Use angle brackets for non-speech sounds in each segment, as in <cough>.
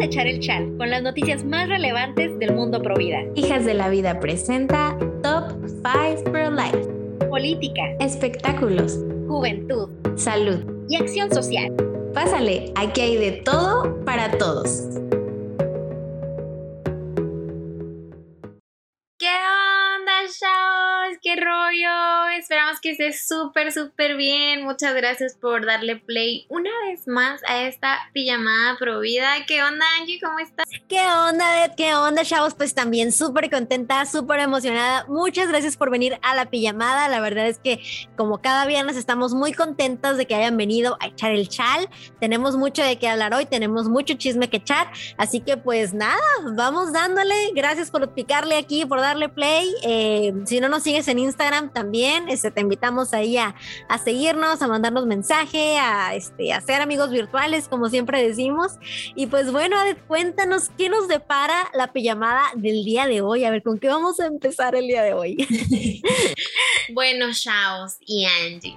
a echar el chal con las noticias más relevantes del mundo pro vida. Hijas de la Vida presenta Top 5 Pro Life. Política, Espectáculos, juventud salud. y acción social. Pásale, aquí hay de todo para todos. Súper, súper bien. Muchas gracias por darle play una vez más a esta pijamada pro vida. ¿Qué onda, Angie? ¿Cómo estás? ¿Qué onda, Ed? ¿Qué onda, chavos? Pues también súper contenta, súper emocionada. Muchas gracias por venir a la pijamada. La verdad es que como cada viernes estamos muy contentas de que hayan venido a echar el chal. Tenemos mucho de qué hablar hoy, tenemos mucho chisme que echar. Así que pues nada, vamos dándole. Gracias por picarle aquí, por darle play. Eh, si no nos sigues en Instagram también, este, te invitamos ahí a, seguirnos, a mandarnos mensaje, a, este, a ser amigos virtuales, como siempre decimos. Y pues bueno, cuéntanos qué nos depara la pijamada del día de hoy. A ver, ¿con qué vamos a empezar el día de hoy? <laughs> Bueno, chavos y Angie.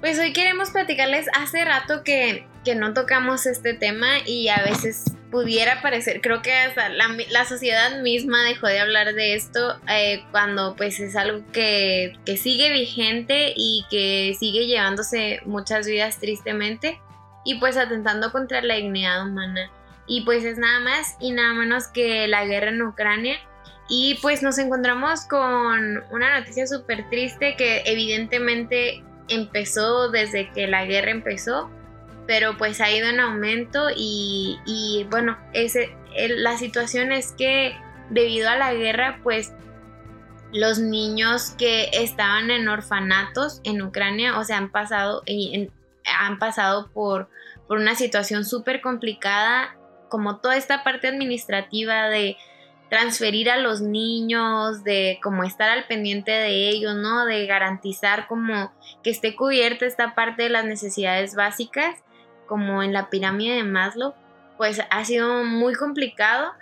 Pues hoy queremos platicarles hace rato que no tocamos este tema y a veces pudiera parecer, creo que hasta la, la sociedad misma dejó de hablar de esto eh, cuando pues es algo que, que sigue vigente y que sigue llevándose muchas vidas tristemente y pues atentando contra la dignidad humana. Y pues es nada más y nada menos que la guerra en Ucrania. Y pues nos encontramos con una noticia súper triste que evidentemente empezó desde que la guerra empezó, pero pues ha ido en aumento y, y bueno, ese, el- la situación es que debido a la guerra pues los niños que estaban en orfanatos en Ucrania, o sea, han pasado, en- han pasado por, por una situación súper complicada, como toda esta parte administrativa de transferir a los niños, de como estar al pendiente de ellos, ¿no? De garantizar como que esté cubierta esta parte de las necesidades básicas, como en la pirámide de Maslow, pues ha sido muy complicado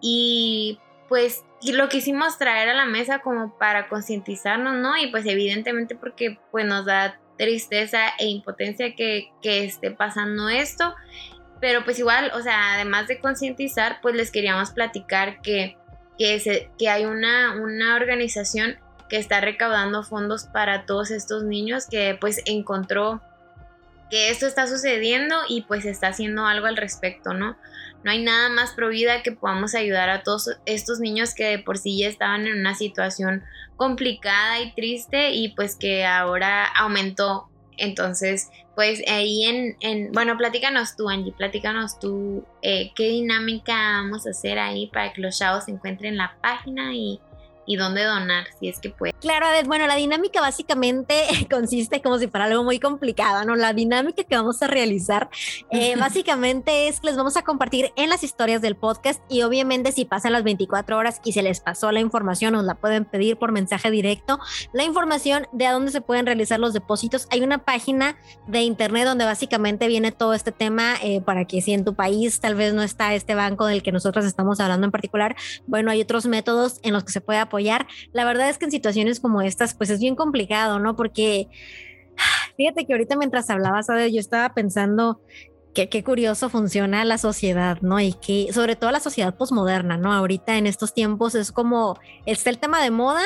y pues y lo quisimos traer a la mesa como para concientizarnos, ¿no? Y pues evidentemente porque pues nos da tristeza e impotencia que, que esté pasando esto, pero pues igual, o sea, además de concientizar, pues les queríamos platicar que, que, se- que hay una, una organización que está recaudando fondos para todos estos niños que pues encontró que esto está sucediendo y pues está haciendo algo al respecto, ¿no? No hay nada más pro que podamos ayudar a todos estos niños que de por sí ya estaban en una situación complicada y triste y pues que ahora aumentó. Entonces, pues ahí en, en bueno, platícanos tú, Angie, platícanos tú eh, qué dinámica vamos a hacer ahí para que los chavos encuentren la página y, y dónde donar, si es que pueden. Claro, Ed, bueno, la dinámica básicamente <laughs> consiste como si fuera algo muy complicado, ¿no? La dinámica que vamos a realizar eh, <laughs> básicamente es que les vamos a compartir en las historias del podcast y obviamente si pasan las 24 horas y se les pasó la información, nos la pueden pedir por mensaje directo, la información de a dónde se pueden realizar los depósitos. Hay una página de internet donde básicamente viene todo este tema eh, para que si en tu país tal vez no está este banco del que nosotros estamos hablando en particular, bueno, hay otros métodos en los que se puede apoyar. La verdad es que en situaciones como estas, pues es bien complicado, ¿no? Porque <sighs> fíjate que ahorita mientras hablabas, yo estaba pensando que qué curioso funciona la sociedad, ¿no? Y que sobre todo la sociedad posmoderna, ¿no? Ahorita en estos tiempos es como está el tema de moda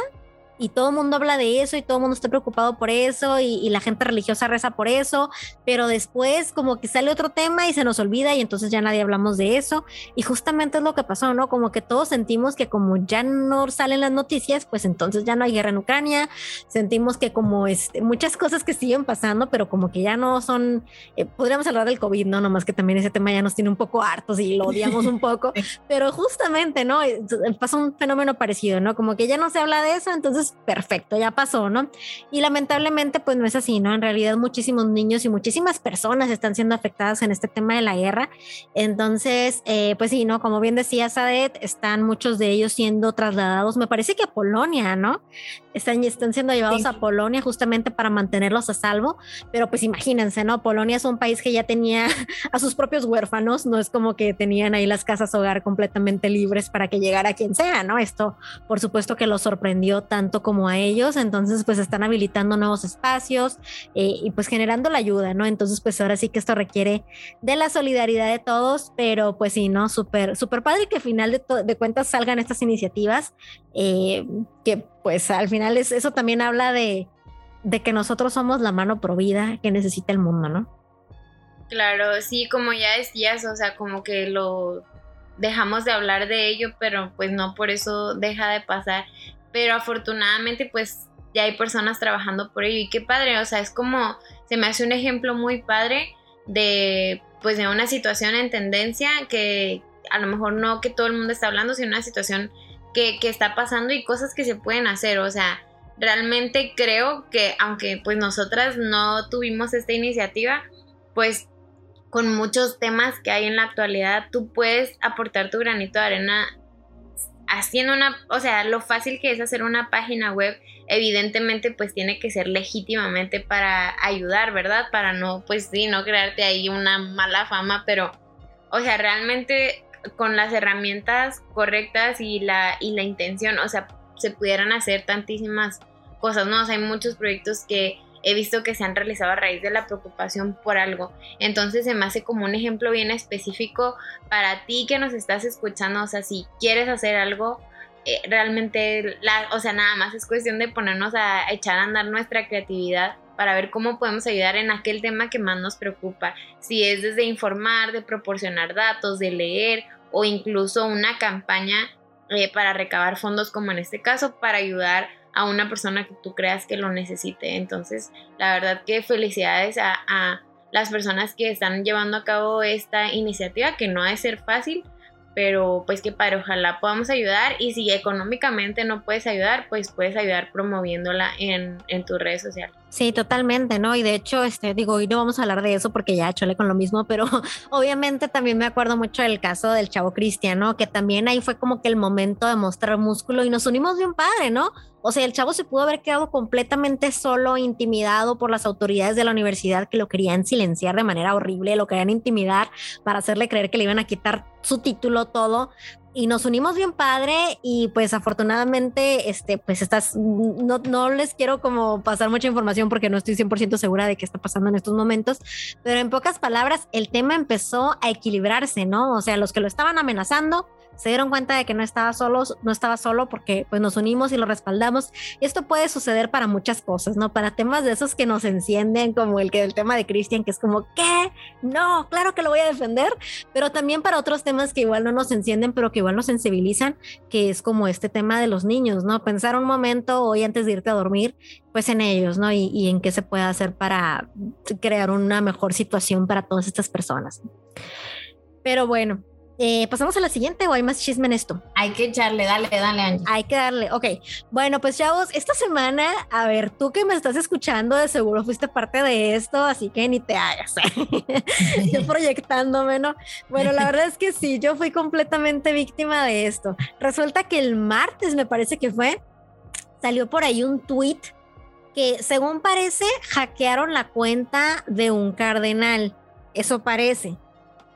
y todo el mundo habla de eso y todo el mundo está preocupado por eso y, y la gente religiosa reza por eso, pero después como que sale otro tema y se nos olvida y entonces ya nadie hablamos de eso y justamente es lo que pasó, ¿no? Como que todos sentimos que como ya no salen las noticias, pues entonces ya no hay guerra en Ucrania, sentimos que como este, muchas cosas que siguen pasando, pero como que ya no son, eh, podríamos hablar del COVID, ¿no? Nomás que también ese tema ya nos tiene un poco hartos y lo odiamos un poco, <laughs> pero justamente, ¿no? Pasa un fenómeno parecido, ¿no? Como que ya no se habla de eso, entonces perfecto, ya pasó, ¿no? Y lamentablemente pues no es así, ¿no? En realidad muchísimos niños y muchísimas personas están siendo afectadas en este tema de la guerra. Entonces, eh, pues sí, ¿no? Como bien decía Sadet, están muchos de ellos siendo trasladados, me parece que a Polonia, ¿no? Están, están siendo llevados a Polonia justamente para mantenerlos a salvo, pero pues imagínense, ¿no? Polonia es un país que ya tenía <laughs> a sus propios huérfanos, no es como que tenían ahí las casas hogar completamente libres para que llegara quien sea, ¿no? Esto por supuesto que los sorprendió tanto como a ellos, entonces pues están habilitando nuevos espacios eh, y pues generando la ayuda, ¿no? Entonces pues ahora sí que esto requiere de la solidaridad de todos, pero pues sí, ¿no? Súper, súper padre que al final de, de cuentas salgan estas iniciativas, eh, que pues al final es, eso también habla de, que nosotros somos la mano provida que necesita el mundo, ¿no? Claro, sí, como ya decías, o sea, como que lo dejamos de hablar de ello, pero pues no por eso deja de pasar. Pero afortunadamente, pues ya hay personas trabajando por ello y qué padre, o sea, es como, se me hace un ejemplo muy padre de, pues de una situación en tendencia que a lo mejor no que todo el mundo está hablando, sino una situación que, que está pasando y cosas que se pueden hacer, o sea, realmente creo que aunque pues nosotras no tuvimos esta iniciativa, pues con muchos temas que hay en la actualidad, tú puedes aportar tu granito de arena haciendo una, o sea, lo fácil que es hacer una página web, evidentemente pues tiene que ser legítimamente para ayudar, ¿verdad? Para no, pues sí, no crearte ahí una mala fama, pero, o sea, realmente con las herramientas correctas y la, y la intención, o sea, se pudieran hacer tantísimas cosas, ¿no? O hay muchos proyectos que he visto que se han realizado a raíz de la preocupación por algo. Entonces se me hace como un ejemplo bien específico para ti que nos estás escuchando. O sea, si quieres hacer algo, eh, realmente, la, o sea, nada más es cuestión de ponernos a echar a andar nuestra creatividad para ver cómo podemos ayudar en aquel tema que más nos preocupa. Si es desde informar, de proporcionar datos, de leer o incluso una campaña eh, para recabar fondos como en este caso para ayudar a una persona que tú creas que lo necesite. Entonces, la verdad que felicidades a, las personas que están llevando a cabo esta iniciativa, que no ha de ser fácil, pero pues que para ojalá podamos ayudar y si económicamente no puedes ayudar, pues puedes ayudar promoviéndola en, en tus redes sociales. Sí, totalmente, ¿no? Y de hecho, este, digo, hoy no vamos a hablar de eso porque ya chole con lo mismo, pero <laughs> obviamente también me acuerdo mucho del caso del chavo Cristiano, que también ahí fue como que el momento de mostrar músculo y nos unimos bien padre, ¿no? O sea, el chavo se pudo haber quedado completamente solo, intimidado por las autoridades de la universidad que lo querían silenciar de manera horrible, lo querían intimidar para hacerle creer que le iban a quitar su título, todo, y nos unimos bien padre y pues afortunadamente, este, pues estás, no, no les quiero como pasar mucha información porque no estoy 100% segura de qué está pasando en estos momentos, pero en pocas palabras, el tema empezó a equilibrarse, ¿no? O sea, los que lo estaban amenazando se dieron cuenta de que no estaba solo, no estaba solo porque pues nos unimos y lo respaldamos. Esto puede suceder para muchas cosas, ¿no? Para temas de esos que nos encienden, como el que el tema de Cristian, que es como, ¿qué? No, claro que lo voy a defender, pero también para otros temas que igual no nos encienden, pero que igual nos sensibilizan, que es como este tema de los niños, ¿no? Pensar un momento hoy antes de irte a dormir, pues en ellos, ¿no? Y, y en qué se puede hacer para crear una mejor situación para todas estas personas. Pero bueno, eh, ¿Pasamos a la siguiente o hay más chisme en esto? Hay que echarle, dale, dale, Angie. Hay que darle, ok. Bueno, pues chavos, esta semana, a ver, tú que me estás escuchando, de seguro fuiste parte de esto, así que ni te hagas. <laughs> yo proyectándome, ¿no? Bueno, la verdad es que sí, yo fui completamente víctima de esto. Resulta que el martes, me parece que fue, salió por ahí un tweet que, según parece, hackearon la cuenta de un cardenal. Eso parece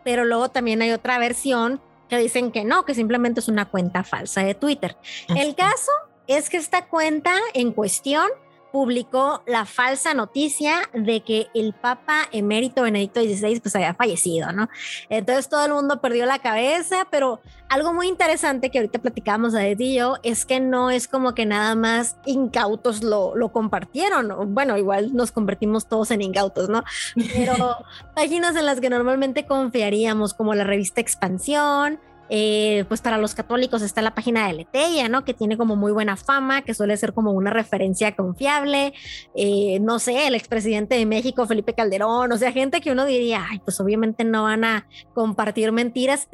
pero luego también hay otra versión que dicen que no, que simplemente es una cuenta falsa de Twitter. El caso es que esta cuenta en cuestión publicó la falsa noticia de que el Papa emérito Benedicto XVI pues había fallecido, ¿no? Entonces todo el mundo perdió la cabeza, pero algo muy interesante que ahorita platicamos a y yo es que no es como que nada más incautos lo, lo compartieron, bueno, igual nos convertimos todos en incautos, ¿no? <laughs> Pero páginas en las que normalmente confiaríamos como la revista Expansión, eh, pues para los católicos está la página de Leteia, ¿no? Que tiene como muy buena fama, que suele ser como una referencia confiable. Eh, no sé, el expresidente de México, Felipe Calderón, o sea, gente que uno diría, ay, pues obviamente no van a compartir mentiras,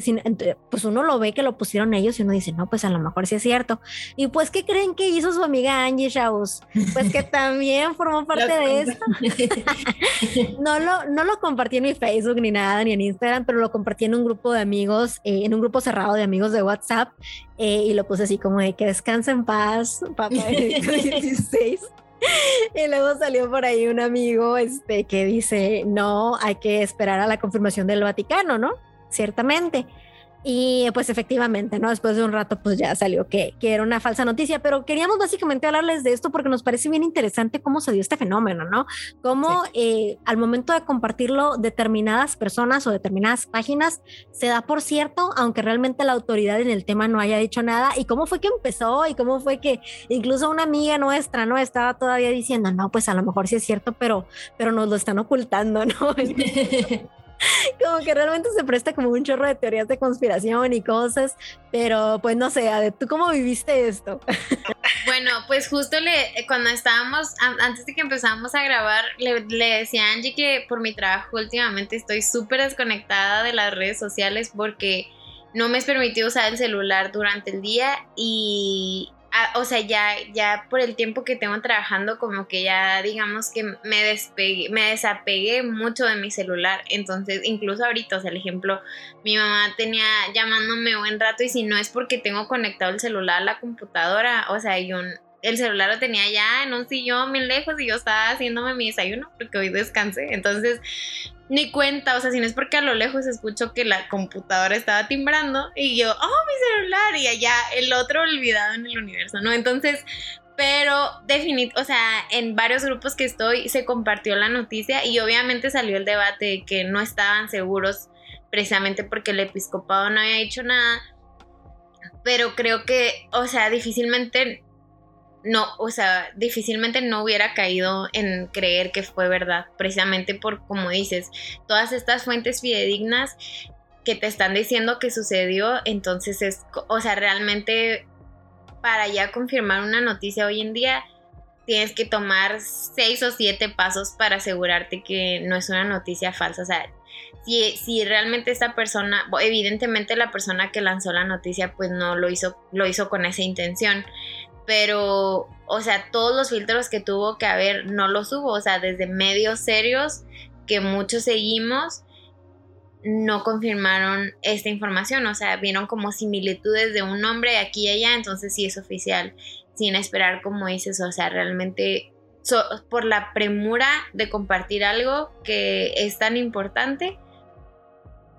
pues uno lo ve que lo pusieron ellos y uno dice, no, pues a lo mejor sí es cierto. Y pues, ¿qué creen que hizo su amiga Angie Shaus? Pues que también formó <laughs> parte de esto. <laughs> no, lo, no lo compartí en mi Facebook ni nada, ni en Instagram, pero lo compartí en un grupo de amigos, eh, en un grupo cerrado de amigos de WhatsApp eh, y lo puse así como de que descansa en paz, papá 16. <laughs> Y luego salió por ahí un amigo este, que dice, no, hay que esperar a la confirmación del Vaticano, ¿no? Ciertamente. Y pues efectivamente, ¿no? Después de un rato, pues ya salió que, que, era una falsa noticia, pero queríamos básicamente hablarles de esto porque nos parece bien interesante cómo se dio este fenómeno, ¿no? Cómo eh, al momento de compartirlo determinadas personas o determinadas páginas se da por cierto, aunque realmente la autoridad en el tema no haya dicho nada, y cómo fue que empezó y cómo fue que incluso una amiga nuestra, ¿no? Estaba todavía diciendo, no, pues a lo mejor sí es cierto, pero, pero nos lo están ocultando, ¿no? <laughs> <laughs> como que realmente se presta como un chorro de teorías de conspiración y cosas, pero pues no sé, ¿tú cómo viviste esto? <laughs> Bueno, pues justo le, cuando estábamos, antes de que empezáramos a grabar, le, le decía a Angie que por mi trabajo últimamente estoy súper desconectada de las redes sociales porque no me es permitido usar el celular durante el día y o sea, ya, ya por el tiempo que tengo trabajando, como que ya digamos que me despegué, me desapegué mucho de mi celular. Entonces, incluso ahorita, o sea, el ejemplo, mi mamá tenía llamándome buen rato y si no es porque tengo conectado el celular a la computadora, o sea, yo el celular lo tenía ya en un sillón bien lejos y yo estaba haciéndome mi desayuno porque hoy descansé. Entonces, ni cuenta, o sea, si no es porque a lo lejos escucho que la computadora estaba timbrando y yo, oh, mi celular, y allá el otro olvidado en el universo, ¿no? Entonces, pero definitivamente, o sea, en varios grupos que estoy se compartió la noticia y obviamente salió el debate de que no estaban seguros precisamente porque el episcopado no había dicho nada, pero creo que, o sea, difícilmente no, o sea, difícilmente no hubiera caído en creer que fue verdad, precisamente por, como dices, todas estas fuentes fidedignas que te están diciendo que sucedió, entonces es, o sea, realmente para ya confirmar una noticia hoy en día, tienes que tomar seis o siete pasos para asegurarte que no es una noticia falsa. O sea, si, si realmente esta persona, evidentemente la persona que lanzó la noticia, pues no lo hizo, lo hizo con esa intención pero, o sea, todos los filtros que tuvo que haber no los hubo, o sea, desde medios serios que muchos seguimos, no confirmaron esta información, o sea, vieron como similitudes de un nombre aquí y allá, entonces sí es oficial, sin esperar como dices, o sea, realmente por la premura de compartir algo que es tan importante,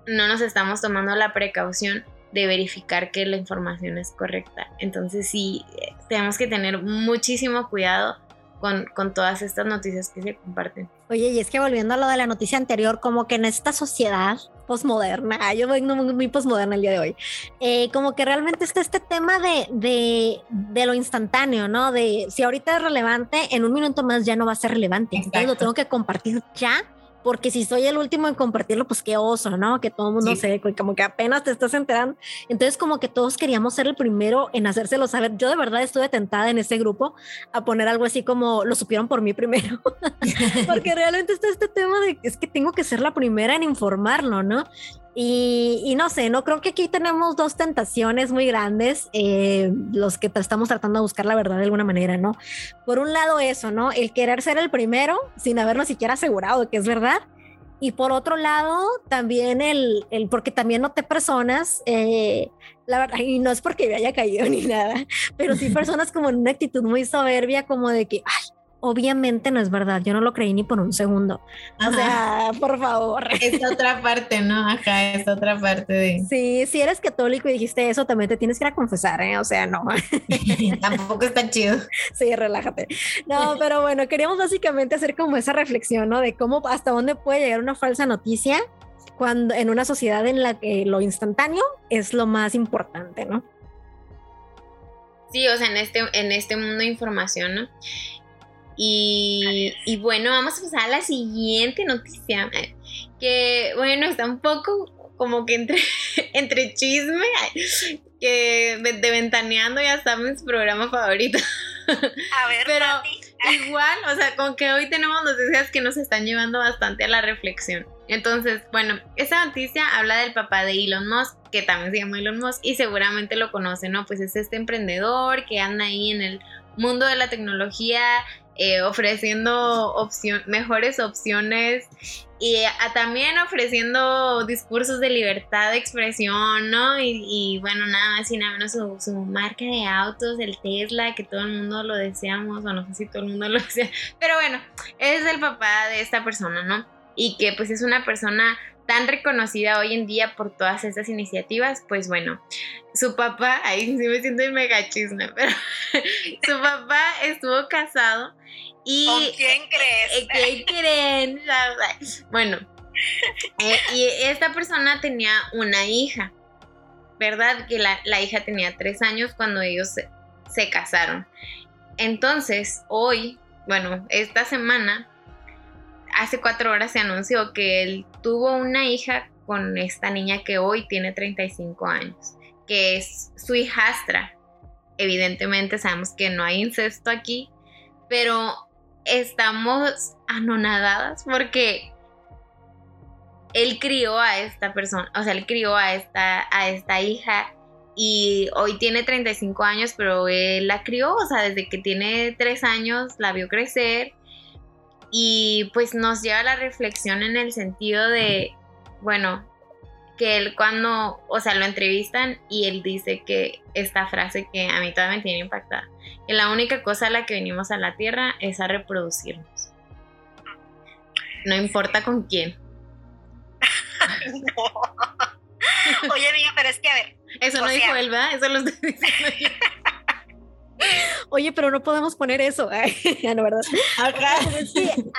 no nos estamos tomando la precaución de verificar que la información es correcta. Entonces sí, tenemos que tener muchísimo cuidado con, con, todas estas noticias que se comparten. Oye, y es que volviendo a lo de la noticia anterior, como que en esta sociedad posmoderna, <laughs> yo vengo muy, muy posmoderna el día de hoy, eh, como que realmente está este tema de, de, de, lo instantáneo, ¿no? De si ahorita es relevante, en un minuto más ya no va a ser relevante. Entonces lo tengo que compartir ya porque si soy el último en compartirlo, pues qué oso, ¿no? Que todo el mundo se, como que apenas te estás enterando. Entonces, como que todos queríamos ser el primero en hacérselo saber. Yo de verdad estuve tentada en ese grupo a poner algo así como lo supieron por mí primero, <laughs> porque <laughs> realmente está este tema de es que tengo que ser la primera en informarlo, ¿no? Y, no sé, no creo que aquí tenemos dos tentaciones muy grandes, eh, los que estamos tratando de buscar la verdad de alguna manera, ¿no? Por un lado eso, ¿no? El querer ser el primero sin habernos siquiera asegurado que es verdad. Y por otro lado, también el, el porque también noté personas, eh, la verdad, y no es porque me haya caído <laughs> ni nada, pero sí <laughs> personas como en una actitud muy soberbia, como de que, ay, obviamente no es verdad, yo no lo creí ni por un segundo. O sea, por favor. Es otra parte, ¿no? Acá es otra parte de... Sí, si eres católico y dijiste eso, también te tienes que ir a confesar, ¿eh? O sea, no. <laughs> Tampoco está chido. Sí, relájate. No, <laughs> pero bueno, queríamos básicamente hacer como esa reflexión, ¿no? De cómo, hasta dónde puede llegar una falsa noticia cuando en una sociedad en la que lo instantáneo es lo más importante, ¿no? Sí, o sea, en este, en este mundo de información, ¿no? Y, bueno, vamos a pasar a la siguiente noticia, que bueno, está un poco como que entre, <laughs> entre chisme, que de ventaneando ya sabes su programa favorito. <laughs> A ver, pero igual, o sea, con que hoy tenemos noticias que nos están llevando bastante a la reflexión. Entonces, bueno, esta noticia habla del papá de Elon Musk, que también se llama Elon Musk y seguramente lo conocen, ¿no? Pues es este emprendedor que anda ahí en el mundo de la tecnología, eh, ofreciendo mejores opciones y también ofreciendo discursos de libertad de expresión, ¿no? Y, bueno, nada más y nada menos su, su, marca de autos, el Tesla, que todo el mundo lo deseamos, o no sé si todo el mundo lo desea, pero bueno, es el papá de esta persona, ¿no? Y que pues es una persona tan reconocida hoy en día por todas estas iniciativas, pues bueno, su papá, <laughs> ahí sí me siento en mega chisme, pero <laughs> su papá estuvo casado y... ¿Con quién crees? Eh, ¿Quién <laughs> creen? Bueno, eh, y esta persona tenía una hija, ¿verdad? Que la, hija tenía tres años cuando ellos se, se casaron. Entonces, hoy, bueno, esta semana hace cuatro horas se anunció que él tuvo una hija con esta niña que hoy tiene 35 años, que es su hijastra. Evidentemente sabemos que no hay incesto aquí, pero estamos anonadadas porque él crió a esta persona, o sea, él crió a esta, a esta hija y hoy tiene 35 años, pero él la crió, o sea, desde que tiene 3 años la vio crecer y pues nos lleva a la reflexión en el sentido de, bueno, que él cuando, o sea, lo entrevistan y él dice que esta frase que a mí todavía me tiene impactada, que la única cosa a la que venimos a la Tierra es a reproducirnos. No importa con quién. <laughs> Oye, amiga, pero es que a ver. Eso no dijo él, ¿verdad? Eso lo estoy diciendo yo. <laughs> Oye, pero no podemos poner eso. <laughs> ya no, ¿verdad?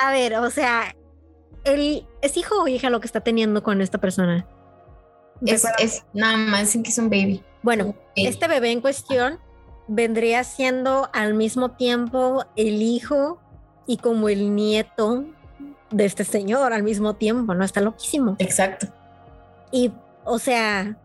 a ver, o sea, el, ¿es hijo o hija lo que está teniendo con esta persona? Es, es nada más que es un baby. Bueno, este bebé en cuestión vendría siendo al mismo tiempo el hijo y como el nieto de este señor al mismo tiempo, ¿no? Está loquísimo. Exacto. Y, o sea,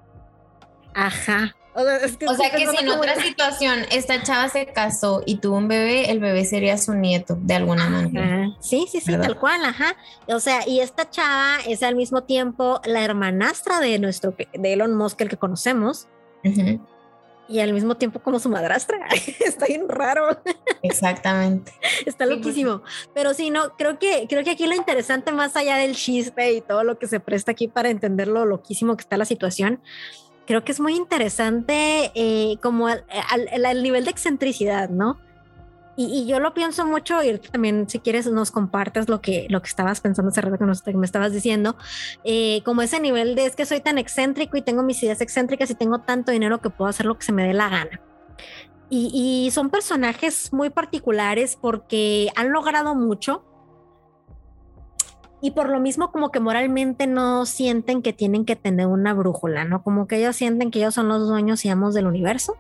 ajá. O sea, que, si en otra situación esta chava se casó y tuvo un bebé, el bebé sería su nieto de alguna manera. Sí, sí, sí, tal cual, ajá. O sea, y esta chava es al mismo tiempo la hermanastra de nuestro, de Elon Musk, el que conocemos. Y al mismo tiempo como su madrastra. <laughs> Está bien raro. Exactamente. Está loquísimo. Pero sí, no, creo que, creo que aquí lo interesante, más allá del chiste y todo lo que se presta aquí para entender lo loquísimo que está la situación, creo que es muy interesante eh, como el, nivel de excentricidad, ¿no? Y, yo lo pienso mucho y también si quieres nos compartes lo que, lo que estabas pensando hace rato que, me estabas diciendo, eh, como ese nivel de es que soy tan excéntrico y tengo mis ideas excéntricas y tengo tanto dinero que puedo hacer lo que se me dé la gana. y son personajes muy particulares porque han logrado mucho, y por lo mismo como que moralmente no sienten que tienen que tener una brújula, ¿no? Como que ellos sienten que ellos son los dueños y amos del universo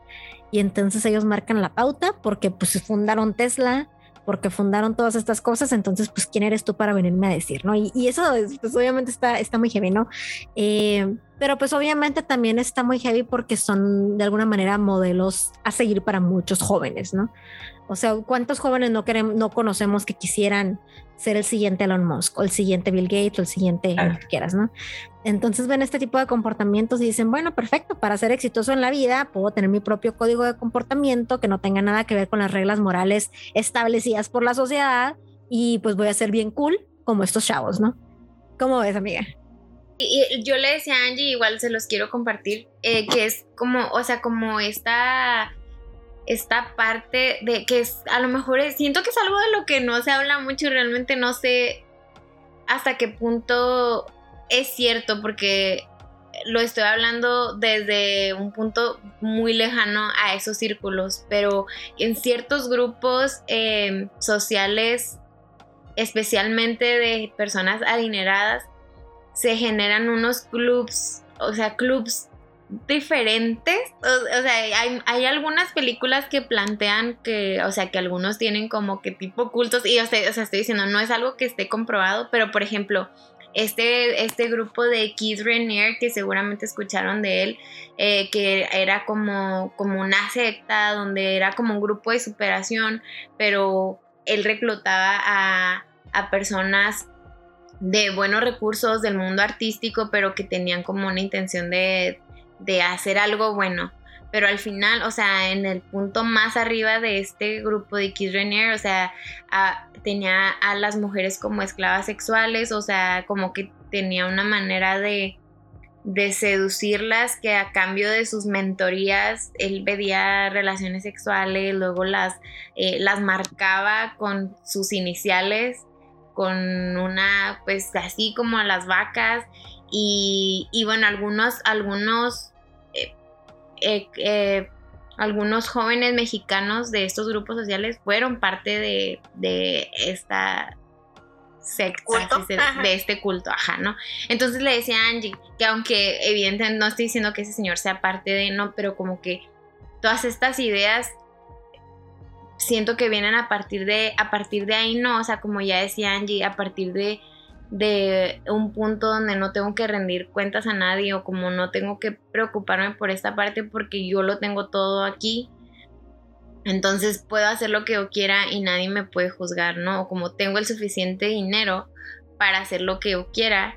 y entonces ellos marcan la pauta porque pues fundaron Tesla, porque fundaron todas estas cosas, entonces pues quién eres tú para venirme a decir, ¿no? Y, eso pues obviamente está, está muy heavy, ¿no? Eh, pero pues obviamente también está muy heavy porque son de alguna manera modelos a seguir para muchos jóvenes, ¿no? O sea, ¿cuántos jóvenes no, queremos, no conocemos que quisieran ser el siguiente Elon Musk o el siguiente Bill Gates o el siguiente que quieras, ¿no? Entonces ven este tipo de comportamientos y dicen, bueno, perfecto, para ser exitoso en la vida puedo tener mi propio código de comportamiento que no tenga nada que ver con las reglas morales establecidas por la sociedad y pues voy a ser bien cool como estos chavos, ¿no? ¿Cómo ves, amiga? Y, yo le decía a Angie, igual se los quiero compartir, eh, que es como, o sea, como esta esta parte de que es, a lo mejor siento que es algo de lo que no se habla mucho y realmente no sé hasta qué punto es cierto porque lo estoy hablando desde un punto muy lejano a esos círculos, pero en ciertos grupos em, sociales, especialmente de personas adineradas, se generan unos clubs, o sea, clubs diferentes. O, sea, hay, algunas películas que plantean que, o sea, que algunos tienen como que tipo cultos. Y o sea, estoy diciendo, no es algo que esté comprobado, pero por ejemplo, este, este grupo de Keith Rainier, que seguramente escucharon de él, eh, que era como, como una secta, donde era como un grupo de superación, pero él reclutaba a, a personas de buenos recursos del mundo artístico, pero que tenían como una intención de, de hacer algo bueno. pero al final, o sea, en el punto más arriba de este grupo de Kiss Rainier, o sea, tenía a las mujeres como esclavas sexuales, o sea, como que tenía una manera de, de seducirlas que a cambio de sus mentorías él pedía relaciones sexuales, luego las, eh, las marcaba con sus iniciales, con una, pues así como a las vacas y, y bueno, algunos, algunos eh, eh, algunos jóvenes mexicanos de estos grupos sociales fueron parte de, esta secta, de este culto, ajá, ¿no? Entonces le decía a Angie que aunque evidentemente no estoy diciendo que ese señor sea parte de, no, pero como que todas estas ideas siento que vienen a partir de, a partir de ahí, no, o sea, como ya decía Angie, a partir de de un punto donde no tengo que rendir cuentas a nadie o como no tengo que preocuparme por esta parte porque yo lo tengo todo aquí. Entonces puedo hacer lo que yo quiera y nadie me puede juzgar, ¿no? O como tengo el suficiente dinero para hacer lo que yo quiera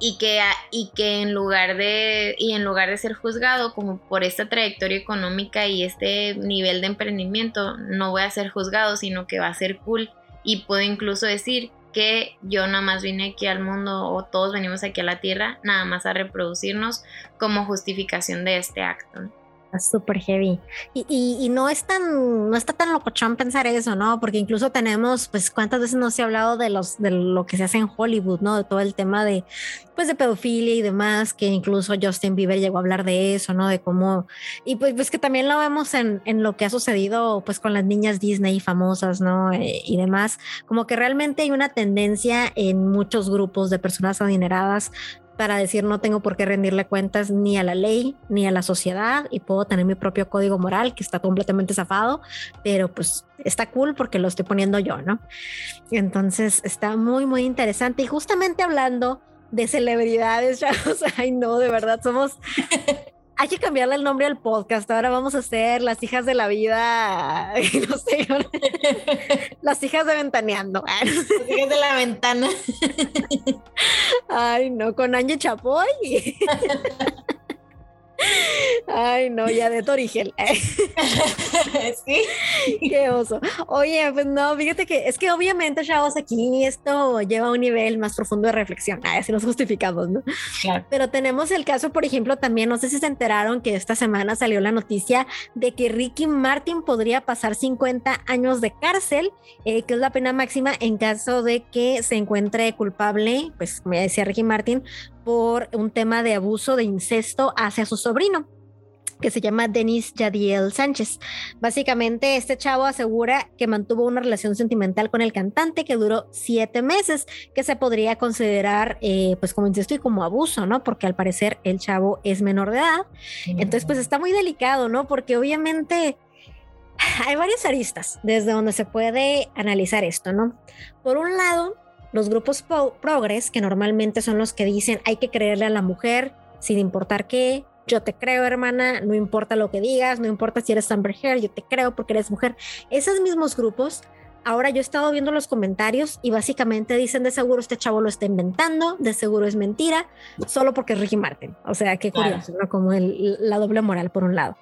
y que, y que en lugar de y en lugar de ser juzgado como por esta trayectoria económica y este nivel de emprendimiento no voy a ser juzgado sino que va a ser cool y puedo incluso decir que yo nada más vine aquí al mundo o todos venimos aquí a la tierra nada más a reproducirnos como justificación de este acto súper heavy. Y, y, no es tan, no está tan locochón pensar eso, ¿no? Porque incluso tenemos, pues, cuántas veces no se ha hablado de los, de lo que se hace en Hollywood, ¿no? De todo el tema de, pues, de pedofilia y demás, que incluso Justin Bieber llegó a hablar de eso, ¿no? De cómo, y pues, pues que también lo vemos en, en lo que ha sucedido, pues, con las niñas Disney famosas, ¿no? Eh, y demás, como que realmente hay una tendencia en muchos grupos de personas adineradas para decir no tengo por qué rendirle cuentas ni a la ley ni a la sociedad y puedo tener mi propio código moral que está completamente zafado, pero pues está cool porque lo estoy poniendo yo, ¿no? Entonces está muy, muy interesante y justamente hablando de celebridades, <laughs> ya, no, de verdad somos hay que cambiarle el nombre al podcast. Ahora vamos a ser las hijas de la vida, <laughs> no sé, <laughs> las hijas de Ventaneando. <laughs> Las hijas de la ventana. Ay, no, con Angie Chapoy. Ay, no, ya de Torigel. <laughs> sí. Qué oso. Oye, pues no, fíjate que es que obviamente, chavos, aquí esto lleva a un nivel más profundo de reflexión. A si nos justificamos, ¿no? Claro. Pero tenemos el caso, por ejemplo, también, no sé si se enteraron que esta semana salió la noticia de que Ricky Martin podría pasar 50 años de cárcel, eh, que es la pena máxima en caso de que se encuentre culpable, pues, como ya decía Ricky Martin, por un tema de abuso de incesto hacia su sobrino que se llama Denis Yadiel Sánchez. Básicamente, este chavo asegura que mantuvo una relación sentimental con el cantante que duró siete meses, que se podría considerar eh, pues como incesto y como abuso, ¿no? Porque al parecer el chavo es menor de edad. Entonces, pues está muy delicado, ¿no? Porque obviamente hay varias aristas desde donde se puede analizar esto, ¿no? Por un lado, los grupos progres, que normalmente son los que dicen hay que creerle a la mujer sin importar qué, yo te creo hermana, no importa lo que digas, no importa si eres Amber Heard, yo te creo porque eres mujer. Esos mismos grupos, ahora yo he estado viendo los comentarios y básicamente dicen de seguro este chavo lo está inventando, de seguro es mentira, solo porque es Ricky Martin. O sea, qué curioso, ¿no? Como la doble moral por un lado.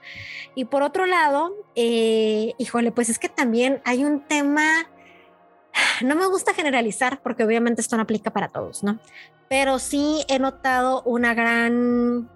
Y por otro lado, eh, híjole, pues es que también hay un tema no me gusta generalizar porque obviamente esto no aplica para todos, ¿no? Pero sí he notado una gran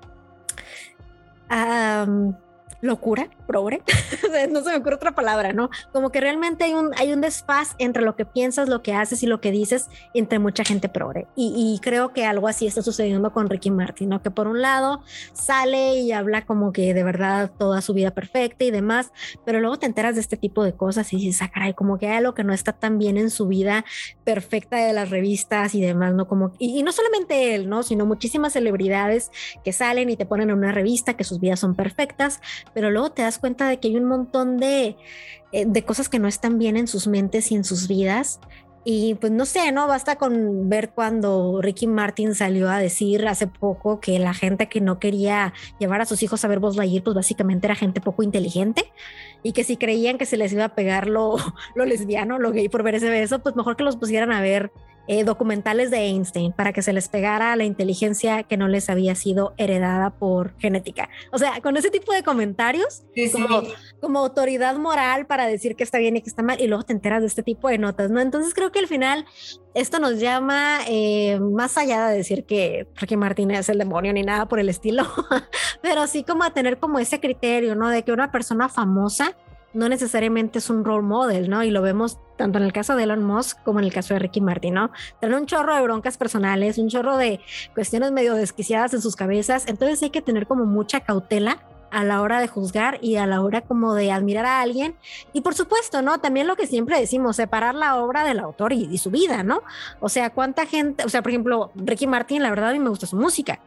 locura, progre, <laughs> no se me ocurre otra palabra, ¿no? Como que realmente hay un, hay un desfaz entre lo que piensas, lo que haces y lo que dices entre mucha gente progre. Y, creo que algo así está sucediendo con Ricky Martin, ¿no? Que por un lado sale y habla como que de verdad toda su vida perfecta y demás, pero luego te enteras de este tipo de cosas y dices, ah, caray, como que hay algo que no está tan bien en su vida perfecta de las revistas y demás, ¿no? Como, y, y no solamente él, ¿no? Sino muchísimas celebridades que salen y te ponen en una revista que sus vidas son perfectas, pero luego te das cuenta de que hay un montón de, eh, de cosas que no están bien en sus mentes y en sus vidas y pues no sé, ¿no? Basta con ver cuando Ricky Martin salió a decir hace poco que la gente que no quería llevar a sus hijos a ver Buzz Lightyear, pues básicamente era gente poco inteligente y que si creían que se les iba a pegar lo, <laughs> lo lesbiano, lo gay por ver ese beso, pues mejor que los pusieran a ver eh, documentales de Einstein para que se les pegara la inteligencia que no les había sido heredada por genética. O sea, con ese tipo de comentarios, como, como, autoridad moral para decir que está bien y que está mal, y luego te enteras de este tipo de notas, ¿no? Entonces creo que al final esto nos llama, eh, más allá de decir que Ricky Martin es el demonio ni nada por el estilo, <laughs> pero sí como a tener como ese criterio, ¿no? De que una persona famosa no necesariamente es un role model, ¿no? Y lo vemos tanto en el caso de Elon Musk como en el caso de Ricky Martin, ¿no? Tienen un chorro de broncas personales, un chorro de cuestiones medio desquiciadas en sus cabezas, entonces hay que tener como mucha cautela a la hora de juzgar y a la hora como de admirar a alguien. Y por supuesto, ¿no? También lo que siempre decimos, separar la obra del autor y, y su vida, ¿no? O sea, cuánta gente, o sea, por ejemplo, Ricky Martin, la verdad a mí me gusta su música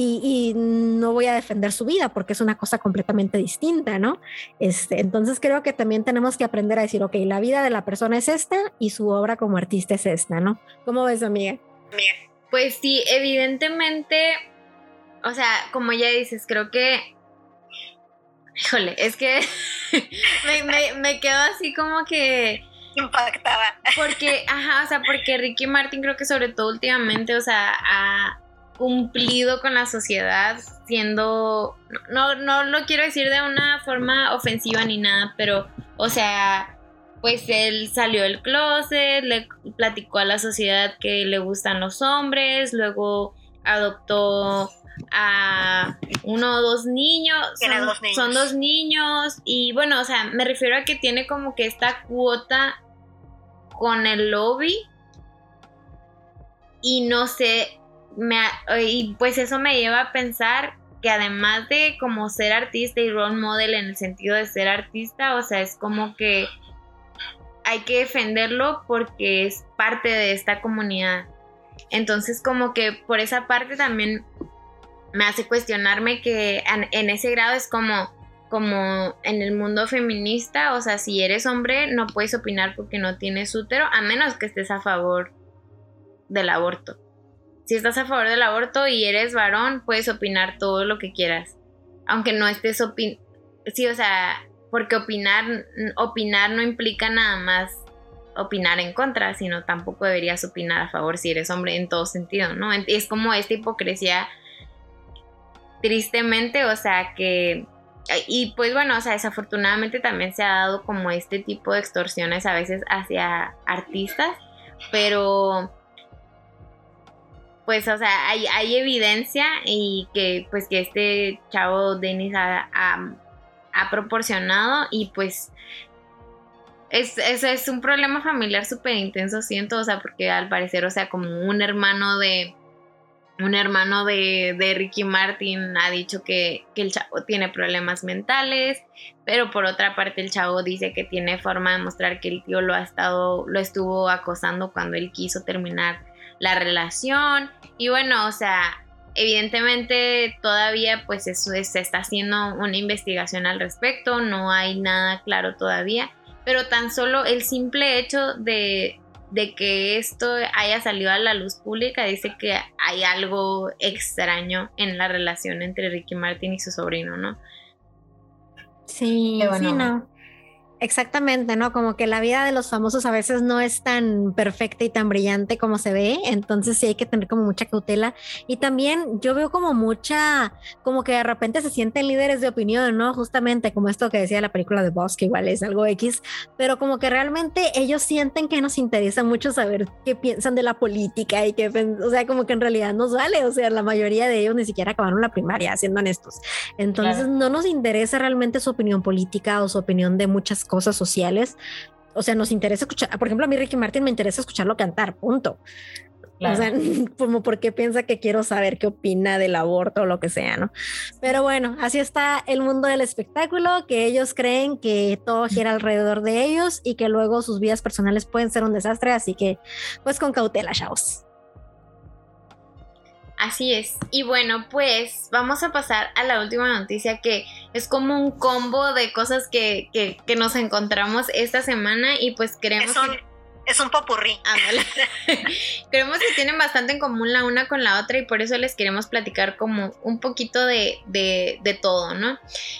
y, no voy a defender su vida porque es una cosa completamente distinta, ¿no? Este, entonces creo que también tenemos que aprender a decir, ok, la vida de la persona es esta y su obra como artista es esta, ¿no? ¿Cómo ves, amiga? Pues sí, evidentemente, o sea, como ya dices, creo que, híjole, es que <laughs> me, me quedo así como que impactada. Porque, ajá, o sea, porque Ricky Martin creo que sobre todo últimamente, o sea, ha, cumplido con la sociedad siendo, no, no lo quiero decir de una forma ofensiva ni nada, pero, o sea, pues él salió del closet, le platicó a la sociedad que le gustan los hombres, luego adoptó a uno o dos niños. Son, dos niños. Son dos niños. Y bueno, o sea, me refiero a que tiene como que esta cuota con el lobby. Y no sé, y pues eso me lleva a pensar que además de como ser artista y role model en el sentido de ser artista, o sea, es como que hay que defenderlo porque es parte de esta comunidad. Entonces como que por esa parte también me hace cuestionarme que en, ese grado es como como en el mundo feminista, o sea, si eres hombre no puedes opinar porque no tienes útero, a menos que estés a favor del aborto si estás a favor del aborto y eres varón, puedes opinar todo lo que quieras. Aunque no estés opin... Sí, o sea, porque opinar, opinar no implica nada más opinar en contra, sino tampoco deberías opinar a favor si eres hombre en todo sentido, ¿no? Es como esta hipocresía, tristemente, o sea, que... Y pues bueno, o sea, desafortunadamente también se ha dado como este tipo de extorsiones a veces hacia artistas, pero pues, o sea, hay, hay evidencia y que, pues, que este chavo Denis ha, proporcionado y, pues, es, es, es un problema familiar súper intenso, siento, o sea, porque al parecer, o sea, como un hermano de, un hermano de, de, Ricky Martin ha dicho que, que, el chavo tiene problemas mentales, pero por otra parte el chavo dice que tiene forma de mostrar que el tío lo ha estado, lo estuvo acosando cuando él quiso terminar la relación. Y bueno, o sea, evidentemente todavía pues eso se está haciendo una investigación al respecto, no hay nada claro todavía, pero tan solo el simple hecho de, de que esto haya salido a la luz pública dice que hay algo extraño en la relación entre Ricky Martin y su sobrino, ¿no? Sí, bueno. sí, no. Exactamente, ¿no? Como que la vida de los famosos a veces no es tan perfecta y tan brillante como se ve, entonces sí hay que tener como mucha cautela. Y también yo veo como mucha, como que de repente se sienten líderes de opinión, ¿no? Justamente como esto que decía la película de Boss, que igual es algo X, pero como que realmente ellos sienten que nos interesa mucho saber qué piensan de la política y que, o sea, como que en realidad nos vale, o sea, la mayoría de ellos ni siquiera acabaron la primaria, siendo honestos. Entonces no nos interesa realmente su opinión política o su opinión de muchas cosas sociales. O sea, nos interesa escuchar, por ejemplo, a mí Ricky Martin me interesa escucharlo cantar, punto. O sea, <laughs> como porque piensa que quiero saber qué opina del aborto o lo que sea, ¿no? Pero bueno, así está el mundo del espectáculo, que ellos creen que todo gira alrededor de ellos y que luego sus vidas personales pueden ser un desastre, así que pues con cautela, chavos. Así es. Y bueno, pues vamos a pasar a la última noticia que es como un combo de cosas que, que, nos encontramos esta semana y pues queremos... Es un, Es un popurrí. <laughs> <laughs> Creemos que tienen bastante en común la una con la otra y por eso les queremos platicar como un poquito de, de, de todo, ¿no?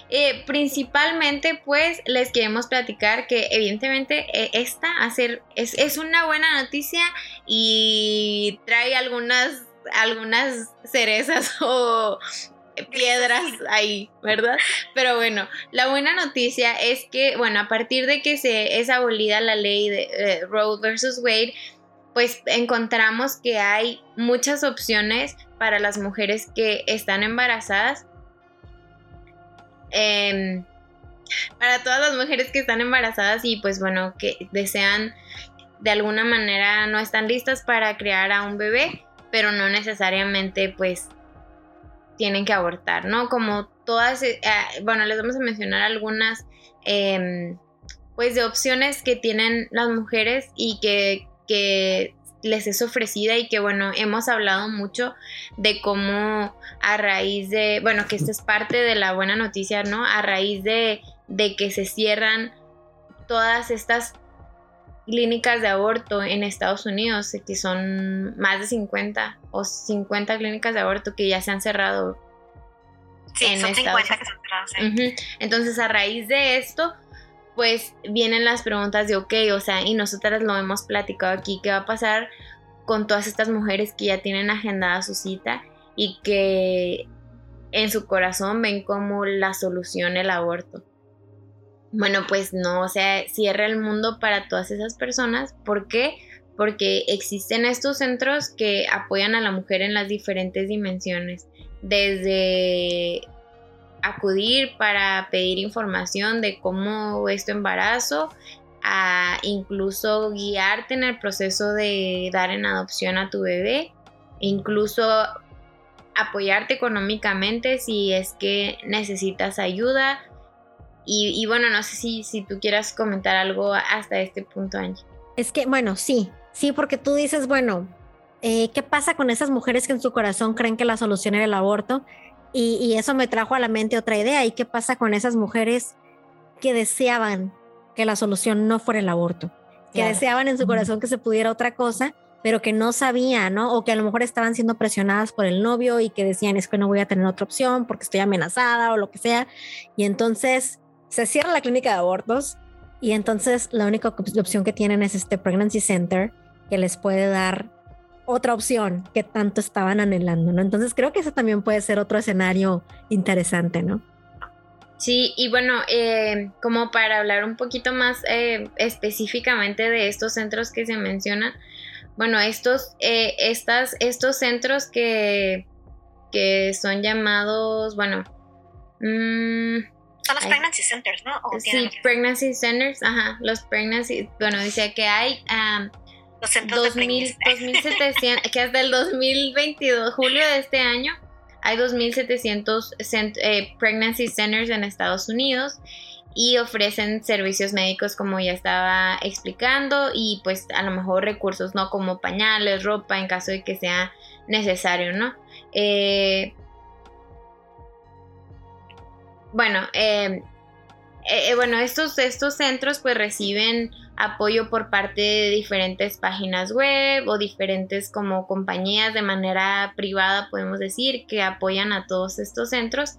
Eh, principalmente, pues, les queremos platicar que evidentemente eh, esta hacer, es, es una buena noticia y trae algunas, algunas cerezas <laughs> o piedras ahí, ¿verdad? Pero bueno, la buena noticia es que, bueno, a partir de que se es abolida la ley de eh, Roe versus Wade, pues encontramos que hay muchas opciones para las mujeres que están embarazadas. Em, para todas las mujeres que están embarazadas y pues bueno, que desean de alguna manera no están listas para crear a un bebé, pero no necesariamente pues tienen que abortar, ¿no? Como todas, eh, bueno, les vamos a mencionar algunas, em, pues, de opciones que tienen las mujeres y que, que les es ofrecida y que, bueno, hemos hablado mucho de cómo a raíz de, bueno, que esta es parte de la buena noticia, ¿no? A raíz de, de que se cierran todas estas clínicas de aborto en Estados Unidos, que son más de 50 o 50 clínicas de aborto que ya se han cerrado. Sí, en son Estados 50 que cerrados. ¿eh? Ujú. Entonces, a raíz de esto, pues vienen las preguntas de, ok, o sea, y nosotras lo hemos platicado aquí, ¿qué va a pasar con todas estas mujeres que ya tienen agendada su cita y que en su corazón ven como la solución el aborto? Bueno, pues no, o sea, cierra el mundo para todas esas personas. ¿Por qué? Porque existen estos centros que apoyan a la mujer en las diferentes dimensiones. Desde acudir para pedir información de cómo es tu embarazo, a incluso guiarte en el proceso de dar en adopción a tu bebé, incluso apoyarte económicamente si es que necesitas ayuda. Y, y bueno, no sé si, si tú quieras comentar algo hasta este punto, Angie. Es que, bueno, sí, sí, porque tú dices, bueno, eh, ¿qué pasa con esas mujeres que en su corazón creen que la solución era el aborto? Y, y eso me trajo a la mente otra idea. ¿Y qué pasa con esas mujeres que deseaban que la solución no fuera el aborto? Que Claro. deseaban en su corazón que se pudiera otra cosa, pero que no sabían, ¿no? O que a lo mejor estaban siendo presionadas por el novio y que decían, es que no voy a tener otra opción porque estoy amenazada o lo que sea. Y entonces se cierra la clínica de abortos y entonces la única op- opción que tienen es este Pregnancy Center que les puede dar otra opción que tanto estaban anhelando, ¿no? Entonces creo que ese también puede ser otro escenario interesante, ¿no? Sí, y bueno, eh, como para hablar un poquito más eh, específicamente de estos centros que se mencionan, bueno, estos, eh, estas, estos centros que, que son llamados, bueno, mm, Son los Ay. pregnancy centers, ¿no? ¿O sí, pregnancy centers, ajá, los pregnancy, bueno, dice que hay am, los centros de 2000, pregnancy. 2700, que hasta el 2022, julio de este año, hay 2700 cent- eh, pregnancy centers en Estados Unidos y ofrecen servicios médicos como ya estaba explicando y pues a lo mejor recursos, ¿no? Como pañales, ropa en caso de que sea necesario, ¿no? Eh, bueno, eh, eh, bueno, estos, estos centros pues reciben apoyo por parte de diferentes páginas web o diferentes como compañías de manera privada, podemos decir, que apoyan a todos estos centros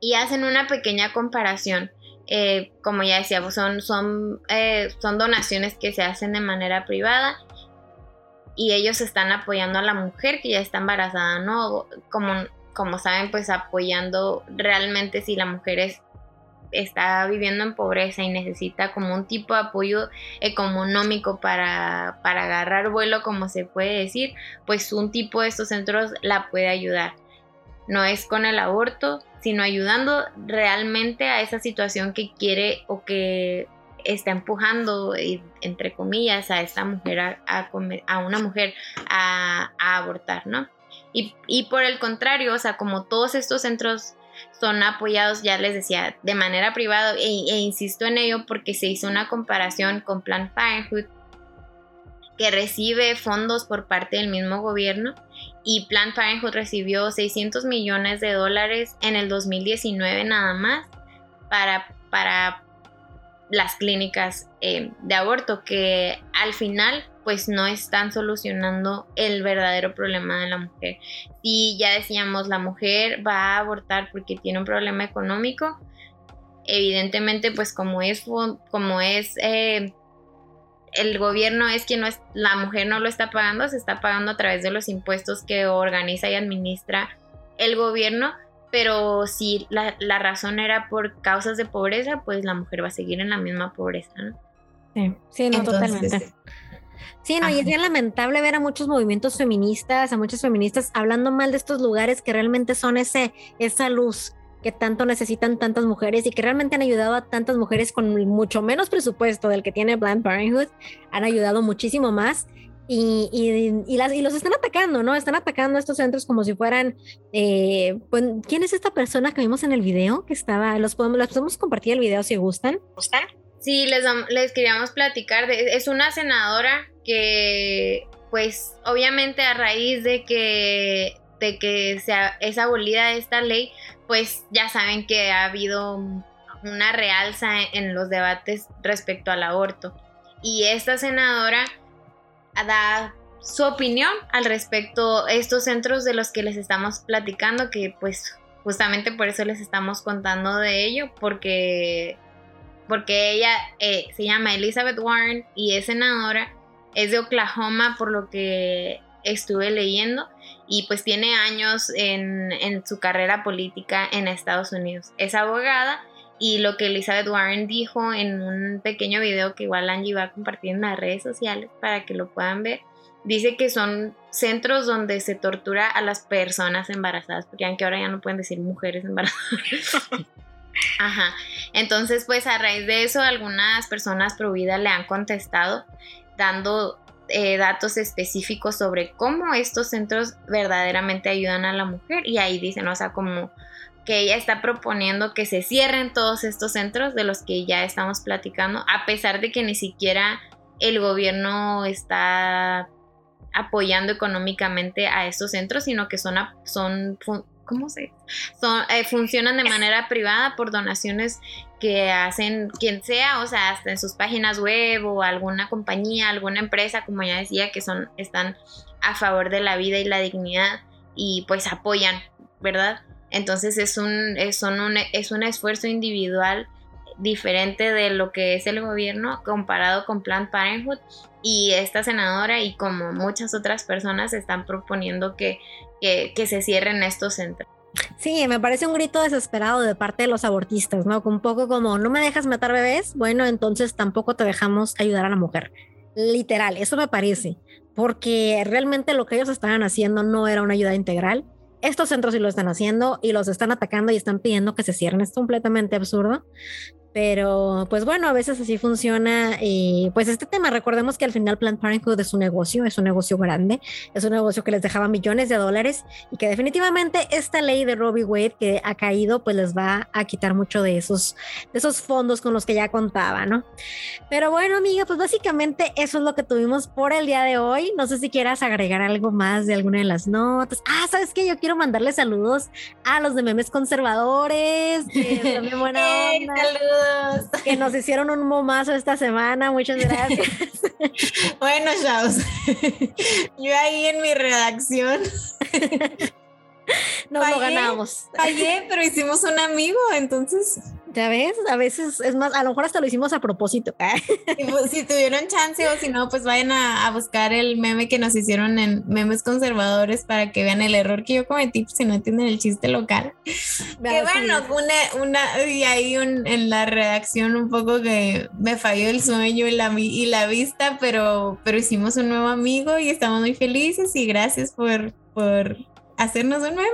y hacen una pequeña comparación. Eh, como ya decíamos, son, son, eh, son donaciones que se hacen de manera privada y ellos están apoyando a la mujer que ya está embarazada, ¿no? Como, como saben, pues apoyando realmente si la mujer es está viviendo en pobreza y necesita como un tipo de apoyo económico para, para agarrar vuelo, como se puede decir, pues un tipo de estos centros la puede ayudar. No es con el aborto, sino ayudando realmente a esa situación que quiere o que está empujando, entre comillas, a esta mujer, a, a una mujer a abortar, ¿no? Y, por el contrario, o sea, como todos estos centros son apoyados, ya les decía, de manera privada e, e insisto en ello porque se hizo una comparación con Planned Parenthood que recibe fondos por parte del mismo gobierno y Planned Parenthood recibió 600 millones de dólares en el 2019 nada más para, para las clínicas eh, de aborto, que al final pues no están solucionando el verdadero problema de la mujer. Si ya decíamos, la mujer va a abortar porque tiene un problema económico, evidentemente pues como es, como es eh, el gobierno es quien no es, la mujer no lo está pagando, se está pagando a través de los impuestos que organiza y administra el gobierno, pero si la, razón era por causas de pobreza, pues la mujer va a seguir en la misma pobreza, ¿no? Sí, sí, no, totalmente. Sí, no, y es bien lamentable ver a muchos movimientos feministas, a muchas feministas hablando mal de estos lugares que realmente son ese, esa luz que tanto necesitan tantas mujeres y que realmente han ayudado a tantas mujeres con mucho menos presupuesto del que tiene Planned Parenthood, han ayudado muchísimo más y, y, las, y los están atacando, ¿no? Están atacando a estos centros como si fueran, eh, pues, ¿quién es esta persona que vimos en el video? Que estaba, los podemos, les podemos compartir el video si gustan. ¿Gustan? Sí, les, queríamos platicar, de, es una senadora que, pues, obviamente a raíz de que de que sea, es abolida esta ley, pues ya saben que ha habido una realza en los debates respecto al aborto. Y esta senadora da su opinión al respecto estos centros de los que les estamos platicando, que pues justamente por eso les estamos contando de ello, porque, porque ella eh, se llama Elizabeth Warren y es senadora, es de Oklahoma por lo que estuve leyendo y pues tiene años en, su carrera política en Estados Unidos. Es abogada y lo que Elizabeth Warren dijo en un pequeño video que igual Angie va a compartir en las redes sociales para que lo puedan ver, dice que son centros donde se tortura a las personas embarazadas, porque aunque ahora ya no pueden decir mujeres embarazadas. <laughs> Ajá. Entonces, pues a raíz de eso, algunas personas pro vida le han contestado dando eh, datos específicos sobre cómo estos centros verdaderamente ayudan a la mujer y ahí dicen, o sea, como que ella está proponiendo que se cierren todos estos centros de los que ya estamos platicando, a pesar de que ni siquiera el gobierno está apoyando económicamente a estos centros, sino que son, son ¿cómo se? Son, eh, funcionan de manera privada por donaciones que hacen quien sea, o sea, hasta en sus páginas web o alguna compañía, alguna empresa, como ya decía, que son, están a favor de la vida y la dignidad y pues apoyan, ¿verdad? Entonces es un, es, un, es un esfuerzo individual diferente de lo que es el gobierno comparado con Planned Parenthood y esta senadora y como muchas otras personas están proponiendo que, que, se cierren estos centros. Sí, me parece un grito desesperado de parte de los abortistas, ¿no? Un poco como, no me dejas matar bebés, bueno, entonces tampoco te dejamos ayudar a la mujer. Literal, eso me parece, porque realmente lo que ellos estaban haciendo no era una ayuda integral. Estos centros sí lo están haciendo y los están atacando y están pidiendo que se cierren. Es completamente absurdo. Pero pues bueno, a veces así funciona. Y pues este tema, recordemos que al final Planned Parenthood es un negocio, es un negocio grande, es un negocio que les dejaba millones de dólares y que definitivamente esta ley de Robbie Wade que ha caído pues les va a quitar mucho de esos, de esos fondos con los que ya contaba, ¿no? Pero bueno, amiga, pues básicamente eso es lo que tuvimos por el día de hoy. No sé si quieras agregar algo más de alguna de las notas. Ah, ¿sabes qué? Yo quiero mandarle saludos a los de memes conservadores. Buena <laughs> saludos <laughs> que nos hicieron un momazo esta semana. Muchas gracias. <laughs> bueno, chavos. <laughs> Yo ahí en mi redacción. <laughs> Nos lo ganamos. Fallé, pero hicimos un amigo, entonces ya ves, a veces es más, a lo mejor hasta lo hicimos a propósito. <laughs> Pues, si tuvieron chance o si no, pues vayan a, buscar el meme que nos hicieron en memes conservadores para que vean el error que yo cometí pues, si no entienden el chiste local. que bueno, una, una, y ahí en la redacción un poco que me falló el sueño y la, y la vista, pero, pero hicimos un nuevo amigo y estamos muy felices y gracias por, por hacernos un meme.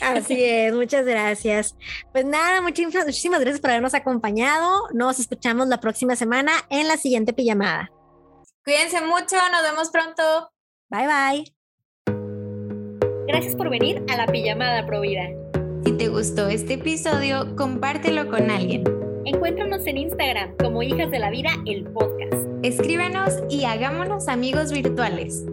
Así <laughs> es, muchas gracias. Pues nada, muchísimas, muchísimas gracias por habernos acompañado. Nos escuchamos la próxima semana en la siguiente pijamada. Cuídense mucho, nos vemos pronto. Bye bye. Gracias por venir a la pijamada Provida. Si te gustó este episodio, compártelo con alguien. Encuéntranos en Instagram como Hijas de la Vida, el podcast. Escríbenos y hagámonos amigos virtuales.